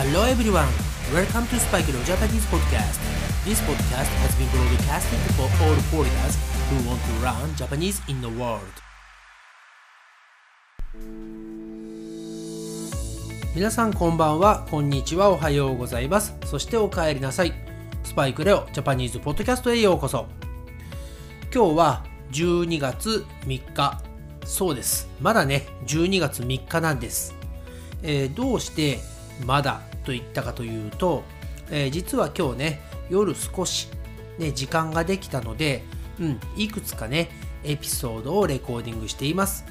Hello everyone! Welcome to Spike Leo Japanese Podcast. This podcast has been broadcasted for all foreigners who want to learn Japanese in the world. 皆さんこんばんは、こんにちは、おはようございます。そしてお帰りなさい。スパイクレオジャパニーズポッドキャストへようこそ。今日は12月3日。そうです。まだね、12月3日なんです。えー、どうしてまだと言ったかというと、えー、実は今日ね、夜少し、ね、時間ができたので、うん、いくつかね、エピソードをレコーディングしています。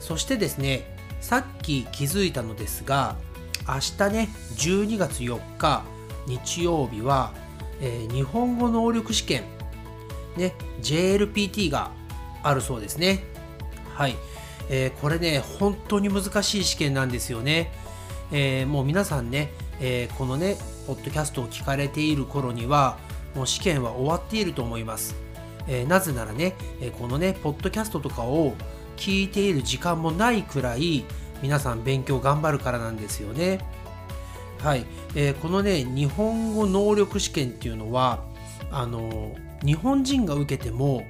そしてですね、さっき気づいたのですが、明日ね、12月4日、日曜日は、えー、日本語能力試験、ね、JLPT があるそうですね。はい。えー、これね、本当に難しい試験なんですよね。えー、もう皆さんね、えこのね、ポッドキャストを聞かれている頃には、もう試験は終わっていると思います。えなぜならね、えこのね、ポッドキャストとかを聞いている時間もないくらい、皆さん勉強頑張るからなんですよね。はい、えー、このね日本語能力試験っていうのはあの日本人が受けても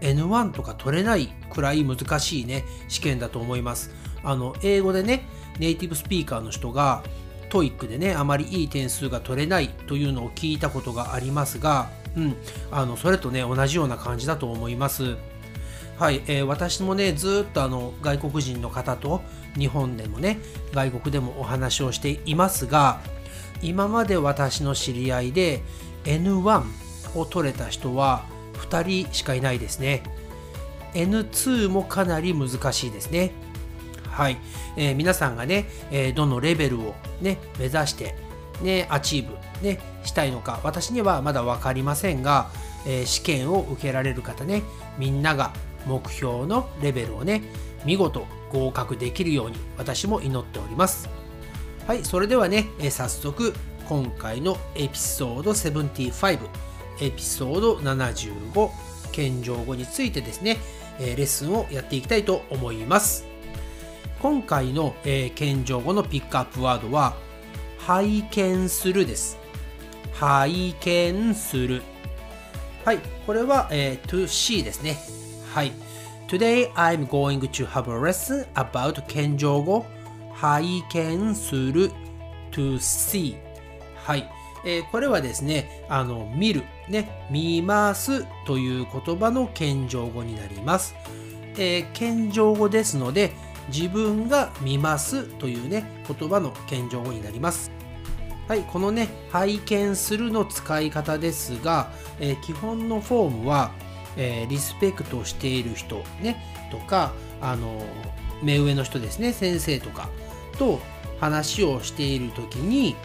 N1 とか取れないくらい難しいね試験だと思います。あの英語でねネイティブスピーカーの人が TOEIC でねあまりいい点数が取れないというのを聞いたことがありますが、うん、あのそれとね同じような感じだと思います。はい、えー、私もねずっとあの外国人の方と日本でもね外国でもお話をしていますが今まで私の知り合いで N1 を取れた人は2人しかいないですね N2 もかなり難しいですねはい、えー、皆さんがね、えー、どのレベルをね目指してね achieve ねしたいのか私にはまだ分かりませんが、えー、試験を受けられる方ねみんなが目標のレベルをね見事合格できるように私も祈っております。はいそれではね、え早速今回のエピソード75エピソード75謙譲語についてですね、えレッスンをやっていきたいと思います。今回の、えー、謙譲語のピックアップワードは拝見するです。拝見する。はいこれは、えー、to see ですね。はい。Today I'm going to have a lesson about 謙譲語。拝見する。to see はい。えー、これはですね、あの、見る、ね、見ますという言葉の謙譲語になります。えー、謙譲語ですので、自分が見ますというね、言葉の謙譲語になります。はい、このね、拝見するの使い方ですが、えー、基本のフォームは、えー、リスペクトしている人ねとかあの目上の人ですね先生とかと話をしている時に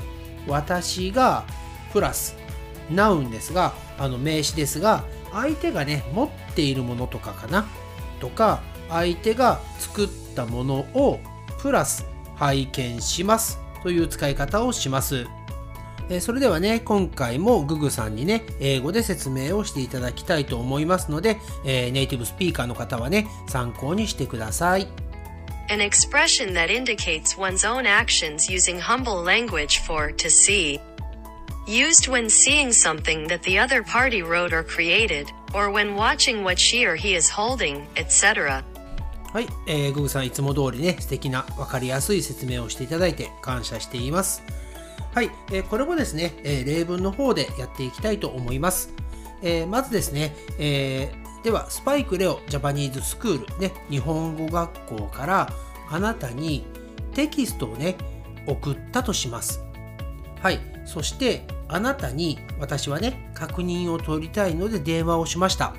私がプラスナウンですがあの名詞ですが相手がね持っているものとかかなとか相手が作ったものをプラス拝見しますという使い方をします。えそれではね、今回もググさんにね、英語で説明をしていただきたいと思いますので、えー、ネイティブスピーカーの方はね、参考にしてください。An expression that indicates one's own actions using humble language for to see. Used when seeing something that the other party wrote or created, or when watching what she or he is holding, etc. はい、えー、ググさんいつも通りね、素敵なわかりやすい説明をしていただいて感謝しています。はい、えー、これもですね、えー、例文の方でやっていきたいと思います。えー、まずですね、えー、では、スパイクレオジャパニーズスクール、ね、日本語学校からあなたにテキストをね、送ったとします。はい、そしてあなたに私はね、確認を取りたいので電話をしました。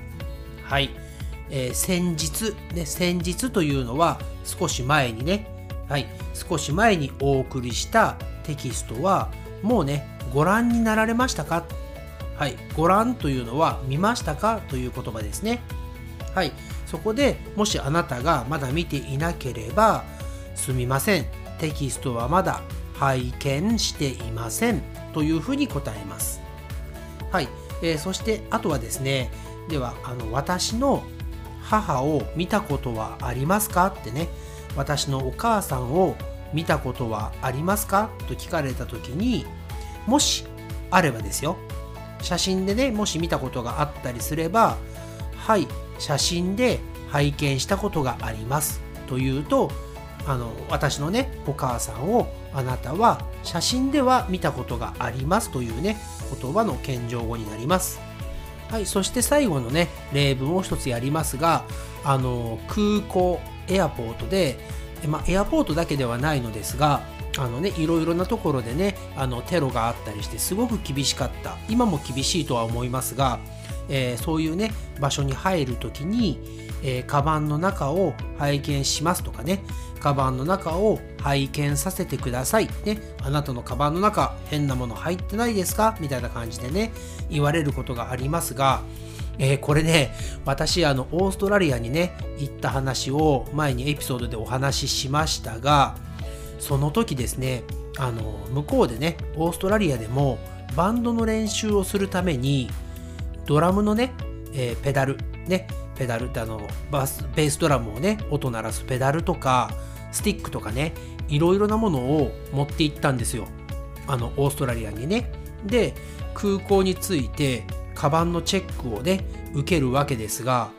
はい、えー、先日、ね、先日というのは少し前にね、はい、少し前にお送りしたテキストはもうねご覧になられましたか？はいご覧というのは見ましたか？という言葉ですね。はいそこでもしあなたがまだ見ていなければすみません。テキストはまだ拝見していません。というふうに答えます。はい、えー、そしてあとはですねではあの私の母を見たことはありますか？ってね私のお母さんを見たことはありますか？と聞かれた時にもしあればですよ。写真でねもし見たことがあったりすればはい写真で拝見したことがあります。というとあの私のねお母さんをあなたは写真では見たことがありますというね言葉の謙譲語になります。はいそして最後のね例文を一つやりますがあの空港エアポートでま、エアポートだけではないのですがあのねいろいろなところでねあのテロがあったりしてすごく厳しかった。今も厳しいとは思いますが、えー、そういうね場所に入る時に、えー、カバンの中を拝見しますとかね。カバンの中を拝見させてください。ね。あなたのカバンの中変なもの入ってないですか？みたいな感じでね言われることがありますがえー、これね、私、あの、オーストラリアにね、行った話を前にエピソードでお話ししましたが、その時ですね、あの、向こうでね、オーストラリアでもバンドの練習をするために、ドラムのね、えー、ペダル、ね、ペダルってあのバス、ベースドラムをね、音鳴らすペダルとか、スティックとかね、いろいろなものを持って行ったんですよ。あの、オーストラリアにね。で、空港に着いて、カバンのチェックをね受けるわけですが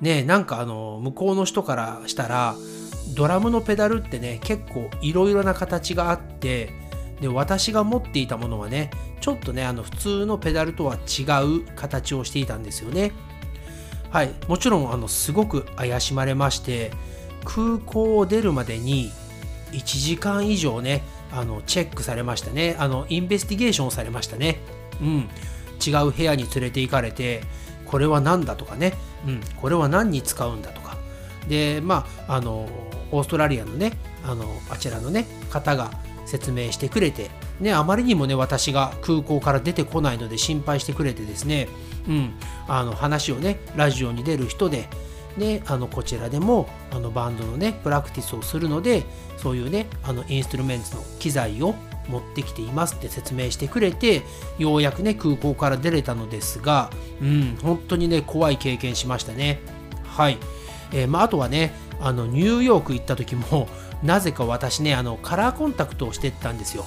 ねなんかあの向こうの人からしたらドラムのペダルってね結構いろいろな形があってで私が持っていたものはねちょっとねあの普通のペダルとは違う形をしていたんですよね。はい。もちろんあのすごく怪しまれまして空港を出るまでに1時間以上ねあのチェックされましたね。あのインベスティゲーションをされましたね。うん。違う部屋に連れて行かれてこれは何だとかね、うん、これは何に使うんだとか。でまああのオーストラリアのねあのあちらのね方が説明してくれて、ね、あまりにもね私が空港から出てこないので心配してくれてですね、うん、あの話をねラジオに出る人でね、あのこちらでもあのバンドのねプラクティスをするのでそういうねあのインストゥルメンツの機材を持ってきていますって説明してくれてようやくね空港から出れたのですがうん本当にね怖い経験しましたね。はい、えー、まあ、あとはねあのニューヨーク行った時もなぜか私ねあのカラーコンタクトをしてったんですよ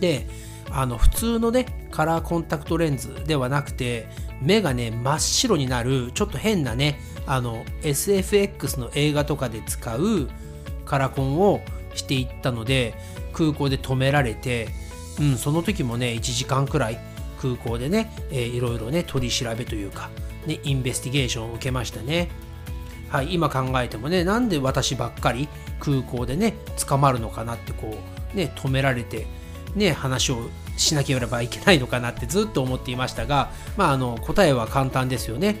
であの普通のねカラーコンタクトレンズではなくて目がね真っ白になるちょっと変なねあの SFX の映画とかで使うカラコンをしていったので空港で止められて、うん、その時もね1時間くらい空港でね、えー、いろいろね取り調べというか、ね、インベスティゲーションを受けましたね。はい、今考えてもねなんで私ばっかり空港でね捕まるのかなってこうね止められてね話をしなければいけないのかなってずっと思っていましたが、まあ、あの答えは簡単ですよね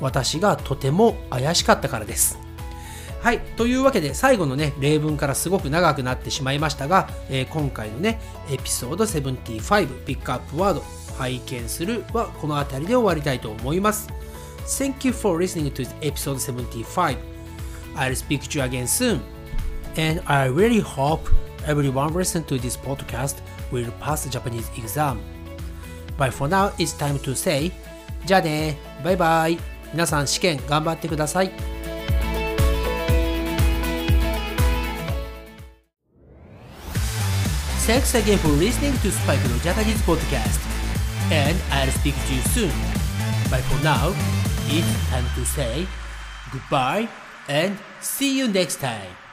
私がとても怪しかったからですはい。というわけで、最後のね、例文からすごく長くなってしまいましたが、えー、今回のね、エピソード75、ピックアップワード、拝見するはこの辺りで終わりたいと思います。Thank you for listening to episode 75. I'll speak to you again soon. And I really hope everyone listening to this podcast will pass the Japanese exam. But for now, it's time to say, じゃあね、バイバイ。皆さん試験頑張ってください。Thanks again for listening to Spike no Japanese podcast. And I'll speak to you soon. But for now, it's time to say goodbye and see you next time.